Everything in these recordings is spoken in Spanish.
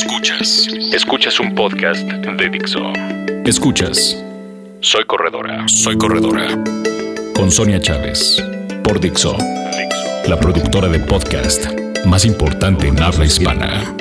Escuchas. Escuchas un podcast de Dixo. Escuchas. Soy corredora. Soy corredora. Con Sonia Chávez. Por Dixo. La productora de podcast más importante en habla hispana.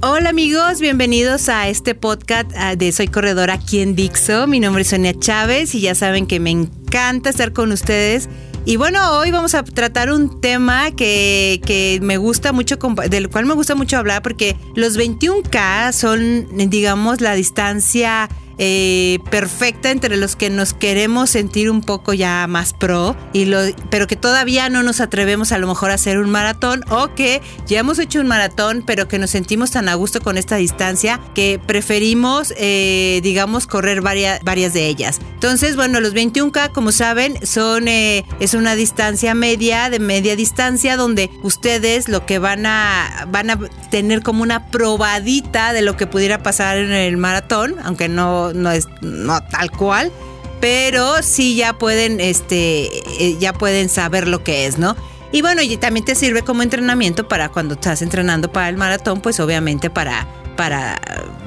Hola amigos, bienvenidos a este podcast ah, de Soy Corredora aquí en Dixo. Mi nombre es Sonia Chávez y ya saben que me encanta estar con ustedes. Y bueno, hoy vamos a tratar un tema que, que me gusta mucho, del cual me gusta mucho hablar porque los 21K son, digamos, la distancia eh, perfecta entre los que nos queremos sentir un poco ya más pro, y pero que todavía no nos atrevemos a lo mejor a hacer un maratón o que ya hemos hecho un maratón, pero que nos sentimos tan a gusto con esta distancia que preferimos, eh, digamos, correr varias, varias de ellas. Entonces, bueno, los 21K, como saben, son, eh, es una distancia media, de media distancia, donde ustedes lo que van a, van a tener como una probadita de lo que pudiera pasar en el maratón, aunque no no, es no tal cual, pero sí ya pueden, este, eh, ya pueden saber lo que es, ¿no? Y bueno, y también te sirve como entrenamiento para cuando estás entrenando para el maratón, pues obviamente para, para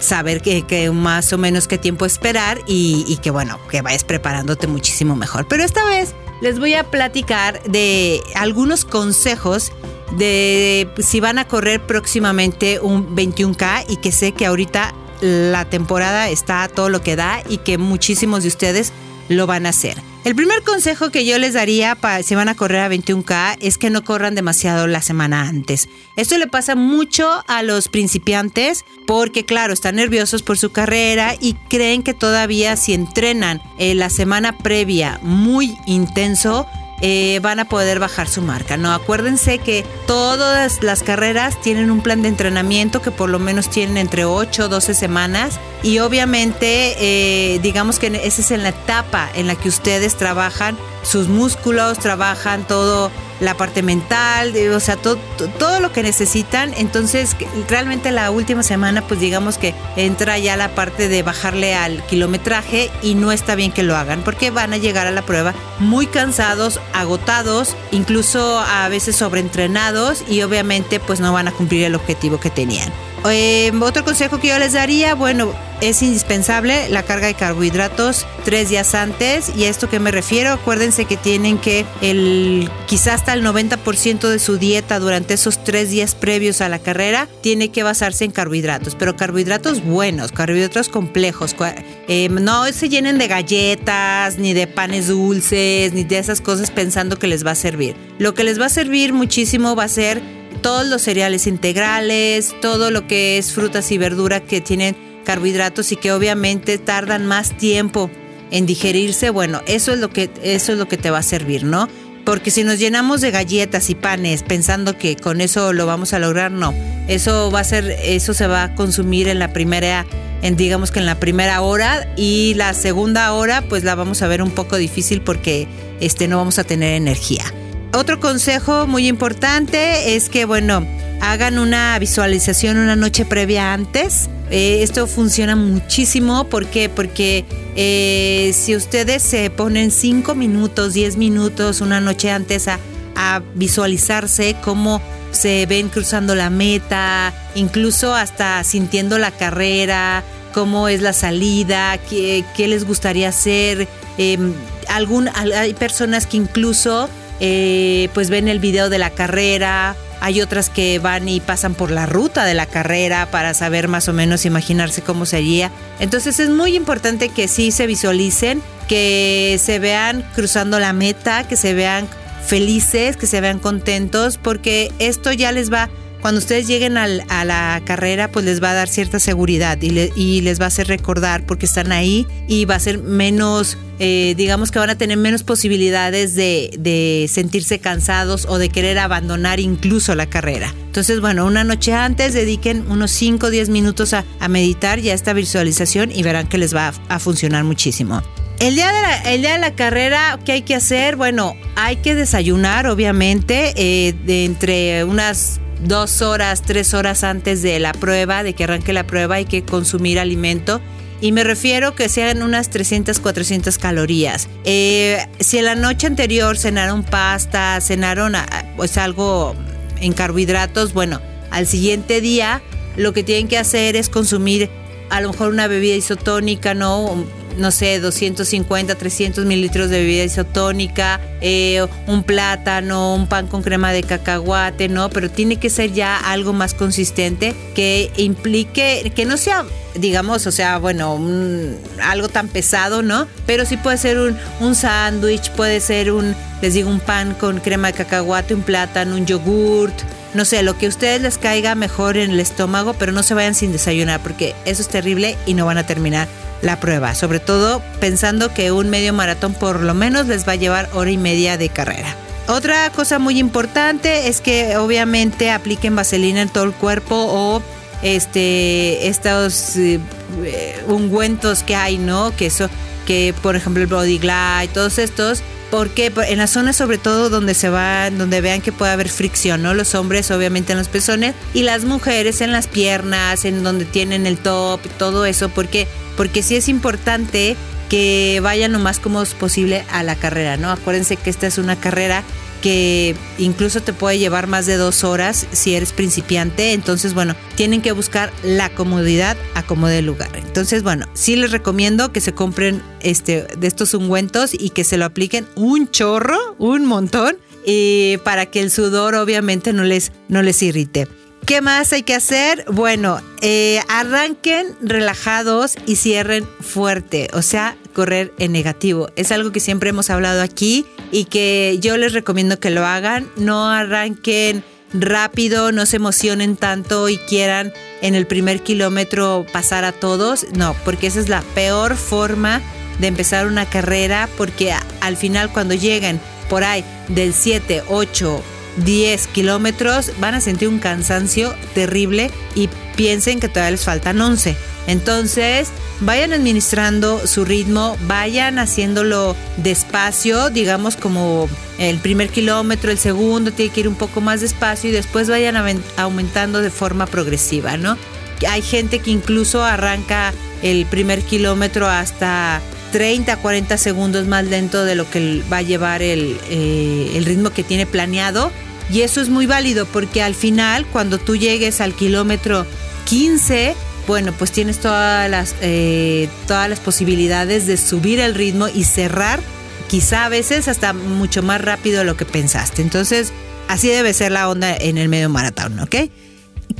saber que, más o menos qué tiempo esperar y, y, que bueno, que vayas preparándote muchísimo mejor. Pero esta vez les voy a platicar de algunos consejos de si van a correr próximamente un 21K y que sé que ahorita la temporada está a todo lo que da y que muchísimos de ustedes lo van a hacer. El primer consejo que yo les daría para si van a correr a 21K es que no corran demasiado la semana antes. Esto le pasa mucho a los principiantes porque claro, están nerviosos por su carrera y creen que todavía si entrenan en la semana previa muy intenso, eh, van a poder bajar su marca. No, acuérdense que todas las carreras tienen un plan de entrenamiento que por lo menos tienen entre 8 o 12 semanas y obviamente eh, digamos que esa es en la etapa en la que ustedes trabajan sus músculos, trabajan todo la parte mental, o sea, todo, todo lo que necesitan. Entonces, realmente la última semana, pues digamos que entra ya la parte de bajarle al kilometraje y no está bien que lo hagan porque van a llegar a la prueba muy cansados, agotados, incluso a veces sobreentrenados y obviamente pues no van a cumplir el objetivo que tenían. Eh, otro consejo que yo les daría, bueno, es indispensable la carga de carbohidratos tres días antes. ¿Y a esto que me refiero? Acuérdense que tienen que el quizás hasta el 90% de su dieta durante esos tres días previos a la carrera tiene que basarse en carbohidratos, pero carbohidratos buenos, carbohidratos complejos. Eh, no se llenen de galletas, ni de panes dulces, ni de esas cosas pensando que les va a servir. Lo que les va a servir muchísimo va a ser todos los cereales integrales, todo lo que es frutas y verdura que tienen carbohidratos y que obviamente tardan más tiempo en digerirse, bueno, eso es lo que eso es lo que te va a servir, ¿no? Porque si nos llenamos de galletas y panes pensando que con eso lo vamos a lograr, no. Eso va a ser eso se va a consumir en la primera digamos que en la primera hora y la segunda hora pues la vamos a ver un poco difícil porque este no vamos a tener energía. Otro consejo muy importante es que, bueno, hagan una visualización una noche previa antes. Eh, esto funciona muchísimo. ¿Por qué? Porque eh, si ustedes se ponen 5 minutos, 10 minutos una noche antes a, visualizarse cómo se ven cruzando la meta, incluso hasta sintiendo la carrera, cómo es la salida, qué, les gustaría hacer. Em, algún, hay personas que incluso eh, pues ven el video de la carrera, hay otras que van y pasan por la ruta de la carrera para saber más o menos imaginarse cómo sería. Entonces es muy importante que sí se visualicen, que se vean cruzando la meta, que se vean felices, que se vean contentos, porque esto ya les va cuando ustedes lleguen a la carrera, pues les va a dar cierta seguridad y, les va a hacer recordar porque están ahí y va a ser menos, eh, digamos que van a tener menos posibilidades de, sentirse cansados o de querer abandonar incluso la carrera. Entonces, bueno, una noche antes dediquen unos 5 o 10 minutos a, meditar y a esta visualización y verán que les va a, funcionar muchísimo. El día, de la, día de la carrera, ¿qué hay que hacer? Bueno, hay que desayunar, obviamente, eh, de entre unas dos horas, tres horas antes de la prueba, de que arranque la prueba, hay que consumir alimento. Y me refiero que sean unas 300, 400 calorías. Eh, si en la noche anterior cenaron pasta, cenaron ah, pues algo en carbohidratos, bueno, al siguiente día lo que tienen que hacer es consumir a lo mejor una bebida isotónica, ¿no? No sé, 250, 300 mililitros de bebida isotónica, eh, un plátano, un pan con crema de cacahuate, ¿no? Pero tiene que ser ya algo más consistente que implique, que no sea, digamos, o sea, bueno, algo tan pesado, ¿no? Pero sí puede ser un, un sándwich, puede ser un, les digo, un pan con crema de cacahuate, un plátano, un yogurt, no sé, lo que a ustedes les caiga mejor en el estómago, pero no se vayan sin desayunar porque eso es terrible y no van a terminar la prueba, sobre todo pensando que un medio maratón por lo menos les va a llevar hora y media de carrera. Otra cosa muy importante es que obviamente apliquen vaselina en todo el cuerpo o este estos eh, ungüentos que hay, ¿no? Que eso que por ejemplo el Body Glide, todos estos porque en las zonas sobre todo donde se van, donde vean que puede haber fricción, ¿no? Los hombres obviamente en los pezones y las mujeres en las piernas, en donde tienen el top, todo eso, porque porque sí es importante que vayan lo más cómodos posible a la carrera, ¿no? Acuérdense que esta es una carrera que incluso te puede llevar más de dos horas si eres principiante. Entonces, bueno, tienen que buscar la comodidad a como de lugar. Entonces, bueno, sí les recomiendo que se compren este, de estos ungüentos y que se lo apliquen un chorro, un montón, y para que el sudor obviamente no les, no les irrite. ¿Qué más hay que hacer? Bueno, eh, arranquen relajados y cierren fuerte, o sea, correr en negativo. Es algo que siempre hemos hablado aquí y que yo les recomiendo que lo hagan. No arranquen rápido, no se emocionen tanto y quieran en el primer kilómetro pasar a todos. No, porque esa es la peor forma de empezar una carrera porque al final cuando lleguen por ahí del 7, 8, 10 kilómetros, van a sentir un cansancio terrible y piensen que todavía les faltan 11. Entonces, vayan administrando su ritmo, vayan haciéndolo despacio, digamos como el primer kilómetro, el segundo tiene que ir un poco más despacio y después vayan aumentando de forma progresiva, ¿no? Hay gente que incluso arranca el primer kilómetro hasta 30, 40 segundos más lento de lo que va a llevar el, eh, el ritmo que tiene planeado y eso es muy válido porque al final, cuando tú llegues al kilómetro 15, bueno, pues tienes todas las, eh, todas las posibilidades de subir el ritmo y cerrar, quizá a veces hasta mucho más rápido de lo que pensaste. Entonces, así debe ser la onda en el medio maratón, ¿ok?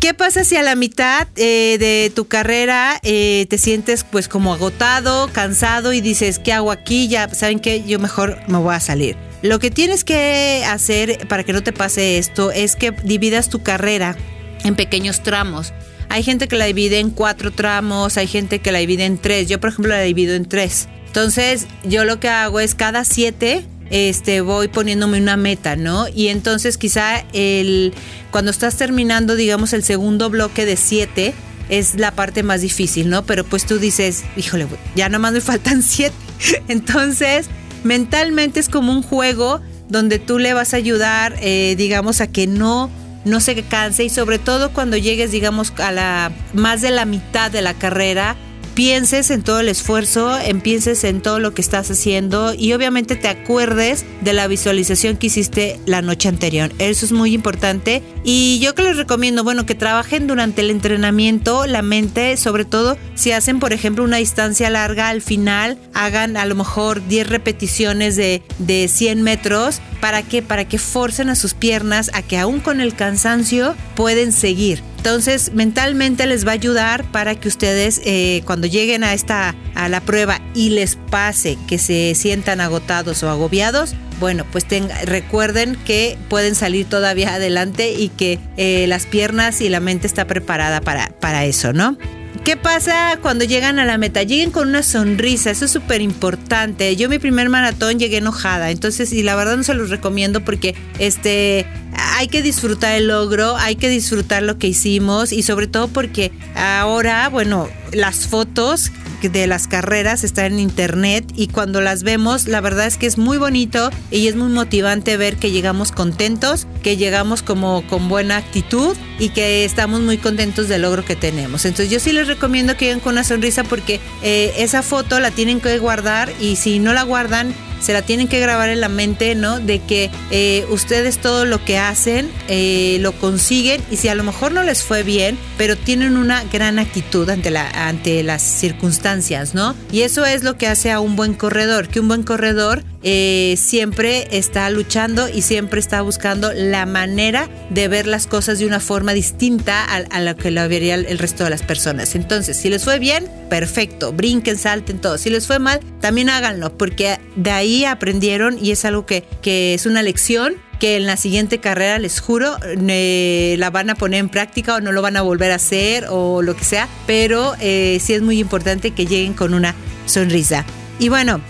¿Qué pasa si a la mitad eh, de tu carrera eh, te sientes pues como agotado, cansado y dices, ¿qué hago aquí? Ya saben que yo mejor me voy a salir. Lo que tienes que hacer para que no te pase esto es que dividas tu carrera en pequeños tramos. Hay gente que la divide en cuatro tramos, hay gente que la divide en tres. Yo, por ejemplo, la divido en tres. Entonces, yo lo que hago es cada siete este, voy poniéndome una meta, ¿no? Y entonces quizá el, cuando estás terminando, digamos, el segundo bloque de siete, es la parte más difícil, ¿no? Pero pues tú dices, híjole, ya nomás me faltan siete. Entonces, mentalmente es como un juego donde tú le vas a ayudar, eh, digamos, a que no, no se canse y sobre todo cuando llegues, digamos, a la más de la mitad de la carrera, pienses en todo el esfuerzo, pienses en todo lo que estás haciendo y obviamente te acuerdes de la visualización que hiciste la noche anterior. Eso es muy importante y yo que les recomiendo, bueno, que trabajen durante el entrenamiento la mente, sobre todo si hacen, por ejemplo, una distancia larga al final, hagan a lo mejor 10 repeticiones de, de 100 metros. ¿Para qué? Para que forcen a sus piernas a que aún con el cansancio pueden seguir. Entonces, mentalmente les va a ayudar para que ustedes eh, cuando lleguen a esta a la prueba y les pase que se sientan agotados o agobiados, bueno, pues recuerden que pueden salir todavía adelante y que eh, las piernas y la mente está preparada para, para eso, ¿no? ¿Qué pasa cuando llegan a la meta? Lleguen con una sonrisa, eso es súper importante. Yo mi primer maratón llegué enojada, entonces, y la verdad no se los recomiendo porque este, hay que disfrutar el logro, hay que disfrutar lo que hicimos y sobre todo porque ahora, bueno, las fotos de las carreras están en internet y cuando las vemos, la verdad es que es muy bonito y es muy motivante ver que llegamos contentos, que llegamos como con buena actitud y que estamos muy contentos del logro que tenemos. Entonces yo sí les recomiendo que lleguen con una sonrisa porque eh, esa foto la tienen que guardar y si no la guardan, se la tienen que grabar en la mente, ¿no? De que eh, ustedes todo lo que hacen eh, lo consiguen y si a lo mejor no les fue bien, pero tienen una gran actitud ante, la, ante las circunstancias, ¿no? Y eso es lo que hace a un buen corredor, que un buen corredor eh, siempre está luchando y siempre está buscando la manera de ver las cosas de una forma distinta a, a lo que lo vería el resto de las personas. Entonces, si les fue bien, perfecto, brinquen, salten, todo. Si les fue mal, también háganlo, porque de ahí aprendieron y es algo que, que es una lección que en la siguiente carrera, les juro, la van a poner en práctica o no lo van a volver a hacer o lo que sea, pero eh, sí es muy importante que lleguen con una sonrisa. Y bueno,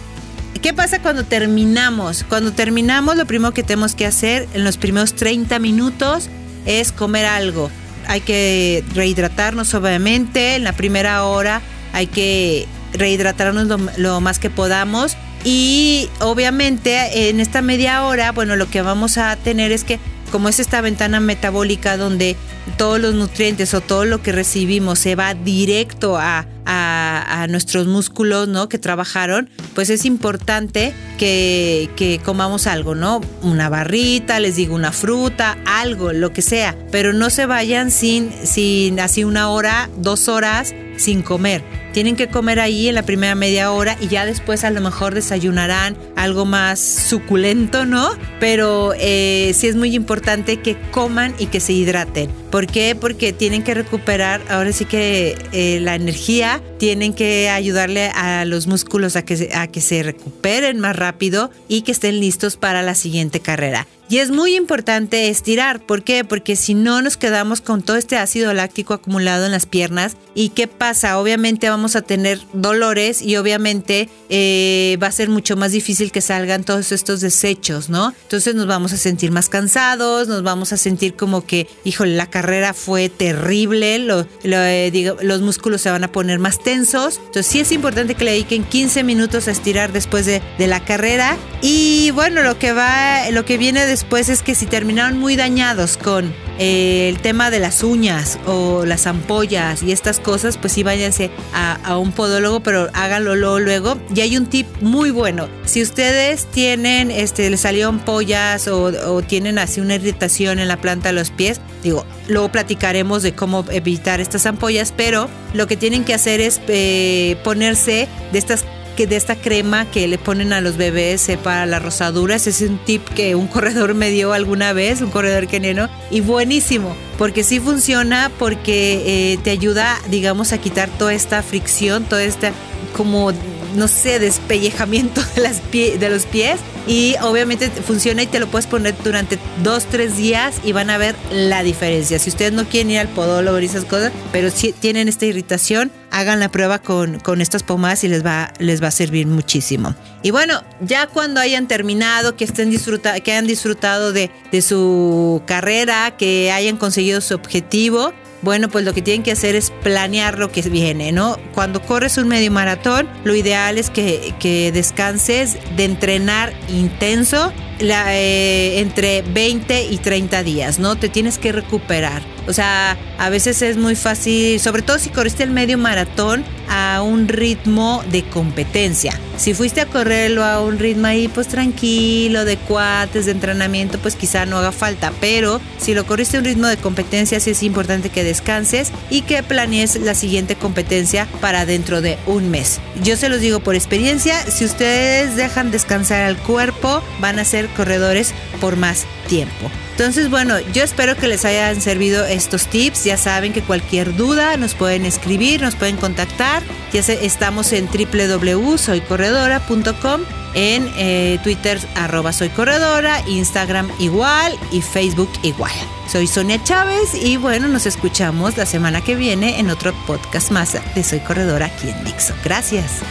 ¿Qué pasa cuando terminamos? Cuando terminamos, lo primero que tenemos que hacer en los primeros 30 minutos es comer algo. Hay que rehidratarnos, obviamente. En la primera hora hay que rehidratarnos lo, más que podamos. Y obviamente en esta media hora, bueno, lo que vamos a tener es que como es esta ventana metabólica donde todos los nutrientes o todo lo que recibimos se va directo a, a, nuestros músculos, ¿no? Que trabajaron, pues es importante que, que, comamos algo, ¿no? Una barrita, les digo una fruta, algo, lo que sea, pero no se vayan sin, sin así una hora, dos horas sin comer. Tienen que comer ahí en la primera media hora y ya después a lo mejor desayunarán algo más suculento, ¿no? Pero eh, sí es muy importante que coman y que se hidraten. ¿Por qué? Porque tienen que recuperar, ahora sí que eh, la energía, tienen que ayudarle a los músculos a que, a que se recuperen más rápido y que estén listos para la siguiente carrera. Y es muy importante estirar. ¿Por qué? Porque si no nos quedamos con todo este ácido láctico acumulado en las piernas. ¿Y qué pasa? Obviamente vamos a tener dolores y obviamente eh, va a ser mucho más difícil que salgan todos estos desechos, ¿no? Entonces nos vamos a sentir más cansados, nos vamos a sentir como que, híjole, la carrera fue terrible, eh, los músculos se van a poner más tensos. Entonces sí es importante que le dediquen 15 minutos a estirar después de, de la carrera. Y bueno, lo que va, lo que viene de después es que si terminaron muy dañados con el tema de las uñas o las ampollas y estas cosas, pues sí váyanse a, un podólogo, pero háganlo luego, Y hay un tip muy bueno. Si ustedes tienen, este, les salió ampollas o, tienen así una irritación en la planta de los pies, digo, luego platicaremos de cómo evitar estas ampollas, pero lo que tienen que hacer es eh, ponerse de estas de esta crema que le ponen a los bebés para las rosaduras. Es un tip que un corredor me dio alguna vez, un corredor keniano, y buenísimo, porque sí funciona, porque eh, te ayuda, digamos, a quitar toda esta fricción, toda esta como no sé, despellejamiento de, las de los pies y obviamente funciona y te lo puedes poner durante dos, tres días y van a ver la diferencia. Si ustedes no quieren ir al podólogo y esas cosas, pero si tienen esta irritación, hagan la prueba con, con estas pomadas y les va, les va a servir muchísimo. Y bueno, ya cuando hayan terminado, que estén disfruta que hayan disfrutado de, de su carrera, que hayan conseguido su objetivo, bueno, pues lo que tienen que hacer es planear lo que viene, ¿no? Cuando corres un medio maratón, lo ideal es que, que descanses de entrenar intenso eh, entre 20 y 30 días, ¿no? Te tienes que recuperar. O sea, a veces es muy fácil, sobre todo si corriste el medio maratón a un ritmo de competencia. Si fuiste a correrlo a un ritmo ahí, pues tranquilo, de cuates, de entrenamiento, pues quizá no haga falta. Pero si lo corriste a un ritmo de competencia, sí es importante que descanses y que planees la siguiente competencia para dentro de un mes. Yo se los digo por experiencia, si ustedes dejan descansar al cuerpo, van a ser corredores por más tiempo. Entonces, bueno, yo espero que les hayan servido estos tips. Ya saben que cualquier duda nos pueden escribir, nos pueden contactar. Ya estamos en www.soycorredora.com, en eh, Twitter arroba soy corredora, Instagram igual y Facebook igual. Soy Sonia Chávez y bueno, nos escuchamos la semana que viene en otro podcast más de Soy Corredora aquí en Dixo. Gracias.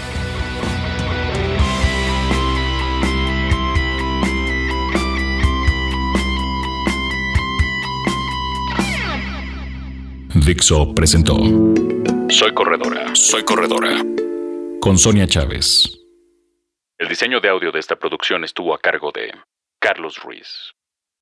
Dixo presentó Soy Corredora, Soy Corredora con Sonia Chávez. El diseño de audio de esta producción estuvo a cargo de Carlos Ruiz.